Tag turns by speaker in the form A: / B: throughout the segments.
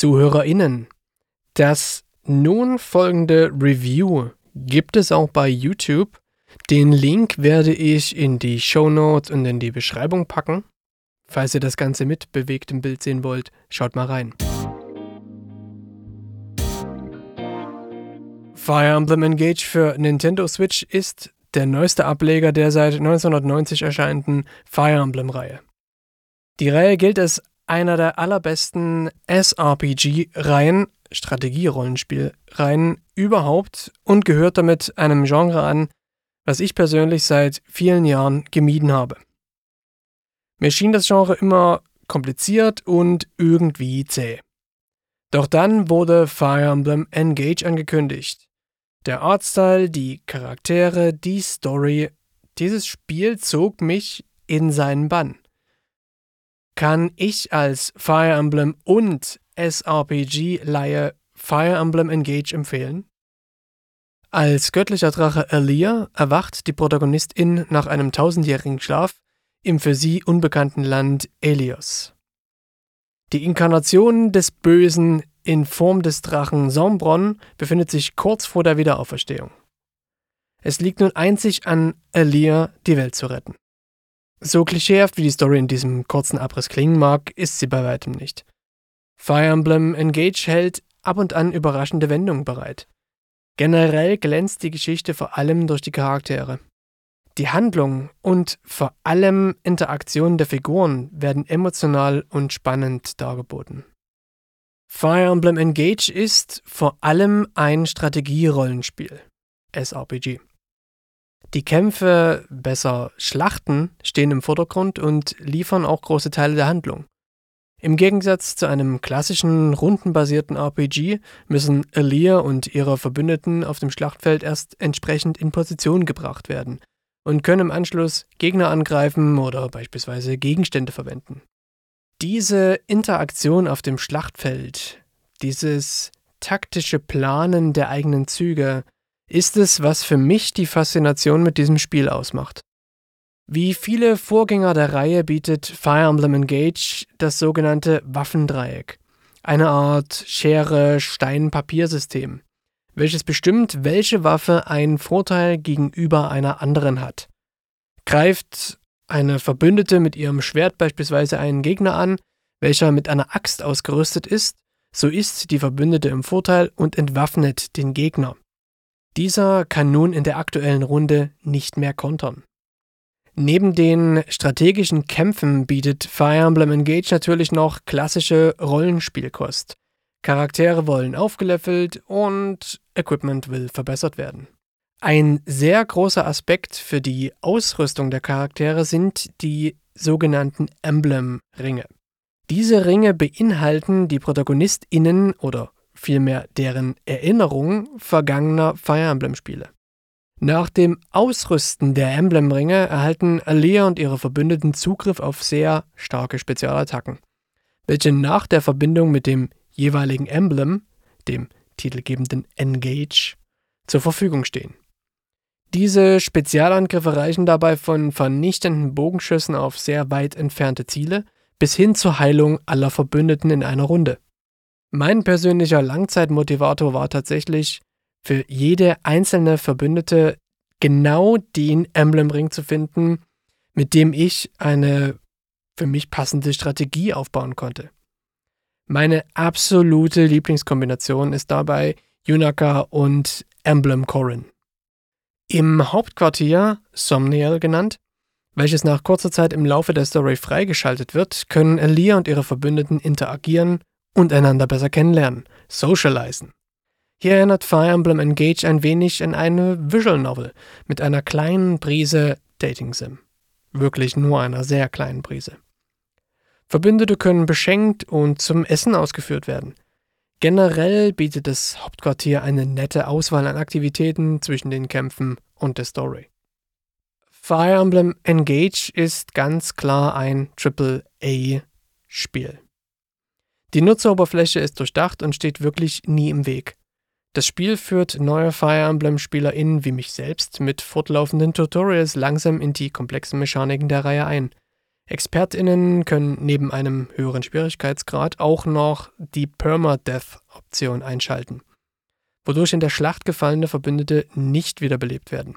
A: ZuhörerInnen. Das nun folgende Review gibt es auch bei YouTube. Den Link werde ich in die Show Notes und in die Beschreibung packen. Falls ihr das Ganze mit bewegtem Bild sehen wollt, schaut mal rein. Fire Emblem Engage für Nintendo Switch ist der neueste Ableger der seit 1990 erscheinenden Fire Emblem-Reihe. Die Reihe gilt als einer der allerbesten SRPG-Reihen, Strategierollenspielreihen überhaupt und gehört damit einem Genre an, was ich persönlich seit vielen Jahren gemieden habe. Mir schien das Genre immer kompliziert und irgendwie zäh. Doch dann wurde Fire Emblem Engage angekündigt. Der Artstyle, die Charaktere, die Story, dieses Spiel zog mich in seinen Bann. Kann ich als Fire Emblem und SRPG-Leihe Fire Emblem Engage empfehlen? Als göttlicher Drache Alia erwacht die Protagonistin nach einem tausendjährigen Schlaf im für sie unbekannten Land Elios. Die Inkarnation des Bösen in Form des Drachen Sombron befindet sich kurz vor der Wiederauferstehung. Es liegt nun einzig an Alia, die Welt zu retten. So klischeehaft wie die Story in diesem kurzen Abriss klingen mag, ist sie bei weitem nicht. Fire Emblem Engage hält ab und an überraschende Wendungen bereit. Generell glänzt die Geschichte vor allem durch die Charaktere. Die Handlung und vor allem Interaktionen der Figuren werden emotional und spannend dargeboten. Fire Emblem Engage ist vor allem ein Strategierollenspiel, SRPG. Die Kämpfe, besser Schlachten, stehen im Vordergrund und liefern auch große Teile der Handlung. Im Gegensatz zu einem klassischen rundenbasierten RPG müssen Alia und ihre Verbündeten auf dem Schlachtfeld erst entsprechend in Position gebracht werden und können im Anschluss Gegner angreifen oder beispielsweise Gegenstände verwenden. Diese Interaktion auf dem Schlachtfeld, dieses taktische Planen der eigenen Züge, ist es, was für mich die Faszination mit diesem Spiel ausmacht. Wie viele Vorgänger der Reihe bietet Fire Emblem Engage das sogenannte Waffendreieck, eine Art Schere-Stein-Papier-System, welches bestimmt, welche Waffe einen Vorteil gegenüber einer anderen hat. Greift eine Verbündete mit ihrem Schwert beispielsweise einen Gegner an, welcher mit einer Axt ausgerüstet ist, so ist die Verbündete im Vorteil und entwaffnet den Gegner. Dieser kann nun in der aktuellen Runde nicht mehr kontern. Neben den strategischen Kämpfen bietet Fire Emblem Engage natürlich noch klassische Rollenspielkost. Charaktere wollen aufgelevelt und Equipment will verbessert werden. Ein sehr großer Aspekt für die Ausrüstung der Charaktere sind die sogenannten Emblem-Ringe. Diese Ringe beinhalten die ProtagonistInnen oder vielmehr deren Erinnerung vergangener Fire Emblem-Spiele. Nach dem Ausrüsten der Emblem-Ringe erhalten Alia und ihre Verbündeten Zugriff auf sehr starke Spezialattacken, welche nach der Verbindung mit dem jeweiligen Emblem, dem titelgebenden Engage, zur Verfügung stehen. Diese Spezialangriffe reichen dabei von vernichtenden Bogenschüssen auf sehr weit entfernte Ziele bis hin zur Heilung aller Verbündeten in einer Runde. Mein persönlicher Langzeitmotivator war tatsächlich, für jede einzelne Verbündete genau den Emblemring zu finden, mit dem ich eine für mich passende Strategie aufbauen konnte. Meine absolute Lieblingskombination ist dabei Yunaka und Emblem Corin. Im Hauptquartier, Somniel genannt, welches nach kurzer Zeit im Laufe der Story freigeschaltet wird, können Alia und ihre Verbündeten interagieren und einander besser kennenlernen, socialisen. Hier erinnert Fire Emblem Engage ein wenig an eine Visual Novel mit einer kleinen Prise Dating Sim. Wirklich nur einer sehr kleinen Prise. Verbündete können beschenkt und zum Essen ausgeführt werden. Generell bietet das Hauptquartier eine nette Auswahl an Aktivitäten zwischen den Kämpfen und der Story. Fire Emblem Engage ist ganz klar ein AAA-Spiel. Die Nutzeroberfläche ist durchdacht und steht wirklich nie im Weg. Das Spiel führt neue Fire Emblem-SpielerInnen wie mich selbst mit fortlaufenden Tutorials langsam in die komplexen Mechaniken der Reihe ein. ExpertInnen können neben einem höheren Schwierigkeitsgrad auch noch die Permadeath-Option einschalten, wodurch in der Schlacht gefallene Verbündete nicht wiederbelebt werden.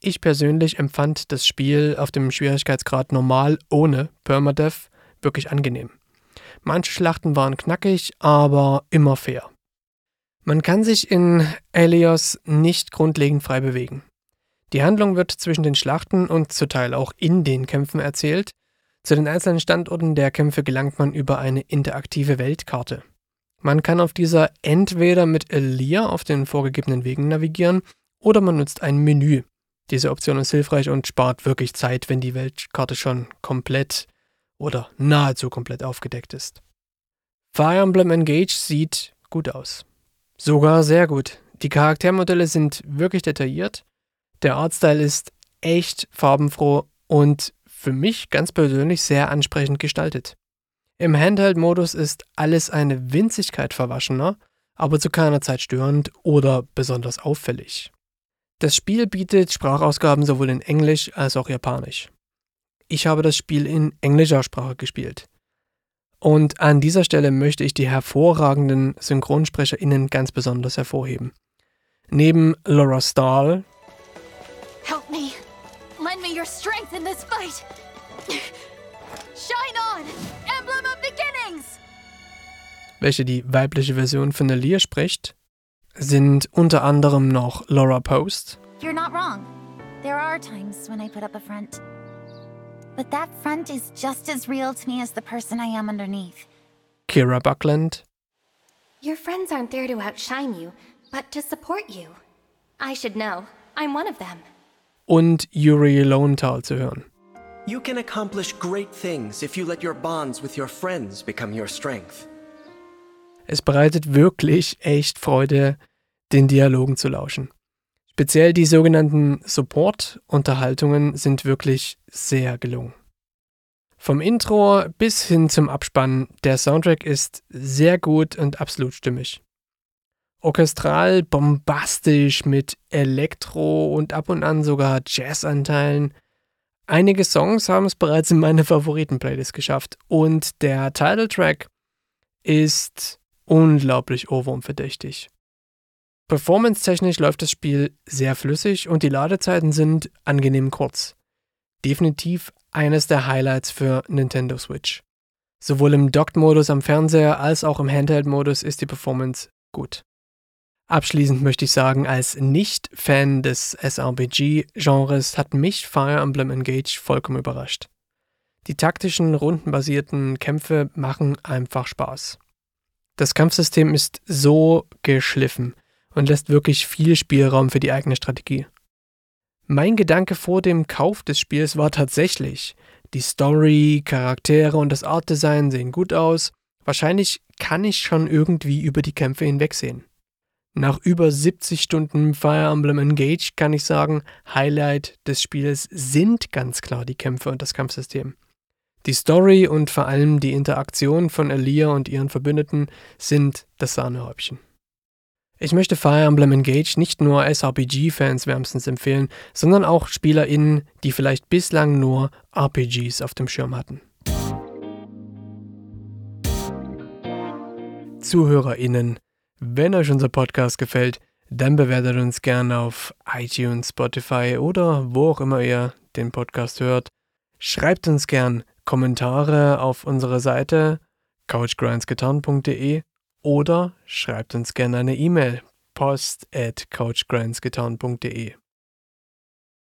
A: Ich persönlich empfand das Spiel auf dem Schwierigkeitsgrad normal ohne Permadeath wirklich angenehm. Manche Schlachten waren knackig, aber immer fair. Man kann sich in Elios nicht grundlegend frei bewegen. Die Handlung wird zwischen den Schlachten und zu Teil auch in den Kämpfen erzählt. Zu den einzelnen Standorten der Kämpfe gelangt man über eine interaktive Weltkarte. Man kann auf dieser entweder mit Elia auf den vorgegebenen Wegen navigieren oder man nutzt ein Menü. Diese Option ist hilfreich und spart wirklich Zeit, wenn die Weltkarte schon komplett oder nahezu komplett aufgedeckt ist. Fire Emblem Engage sieht gut aus. Sogar sehr gut. Die Charaktermodelle sind wirklich detailliert der Artstyle ist echt farbenfroh und für mich ganz persönlich sehr ansprechend gestaltet. Im Handheld-Modus ist alles eine Winzigkeit verwaschener, aber zu keiner Zeit störend oder besonders auffällig. Das Spiel bietet Sprachausgaben sowohl in Englisch als auch Japanisch. Ich habe das Spiel in englischer Sprache gespielt. Und an dieser Stelle möchte ich die hervorragenden SynchronsprecherInnen ganz besonders hervorheben. Neben Laura Stahl,
B: Help me. Lend me your strength in this fight. Shine on, Emblem of Beginnings!
A: Welche die weibliche Version von Alia spricht, sind unter anderem noch Laura Post.
B: You're not wrong. There are times when I put up a front. But that front is just as real to me as the person I am underneath.
A: Kira Buckland.
C: Your friends aren't there to outshine you, but to support you. I should know. I'm one of them.
A: und Yuri Lowenthal zu hören.
D: You can accomplish great things if you let your bonds with your friends become your strength.
A: Es bereitet wirklich echt Freude, den Dialogen zu lauschen. Speziell die sogenannten Support-Unterhaltungen sind wirklich sehr gelungen. Vom Intro bis hin zum Abspann, der Soundtrack ist sehr gut und absolut stimmig orchestral bombastisch mit Elektro und ab und an sogar Jazzanteilen. Einige Songs haben es bereits in meine Favoriten-Playlist geschafft und der Titeltrack ist unglaublich ohrwurmverdächtig. Performance-technisch läuft das Spiel sehr flüssig und die Ladezeiten sind angenehm kurz. Definitiv eines der Highlights für Nintendo Switch. Sowohl im Docked-Modus am Fernseher als auch im Handheld-Modus ist die Performance gut. Abschließend möchte ich sagen, als Nicht-Fan des SRPG-Genres hat mich Fire Emblem Engage vollkommen überrascht. Die taktischen, rundenbasierten Kämpfe machen einfach Spaß. Das Kampfsystem ist so geschliffen und lässt wirklich viel Spielraum für die eigene Strategie. Mein Gedanke vor dem Kauf des Spiels war tatsächlich, die Story, Charaktere und das Artdesign sehen gut aus, wahrscheinlich kann ich schon irgendwie über die Kämpfe hinwegsehen. Nach über 70 Stunden Fire Emblem Engage kann ich sagen, Highlight des Spiels sind ganz klar die Kämpfe und das Kampfsystem. Die Story und vor allem die Interaktion von Elia und ihren Verbündeten sind das Sahnehäubchen. Ich möchte Fire Emblem Engage nicht nur SRPG-Fans wärmstens empfehlen, sondern auch SpielerInnen, die vielleicht bislang nur RPGs auf dem Schirm hatten. ZuhörerInnen, wenn euch unser Podcast gefällt, dann bewertet uns gerne auf iTunes, Spotify oder wo auch immer ihr den Podcast hört. Schreibt uns gern Kommentare auf unserer Seite couchgrindsgetan.de oder schreibt uns gerne eine E-Mail post at couchgrindsgetan.de.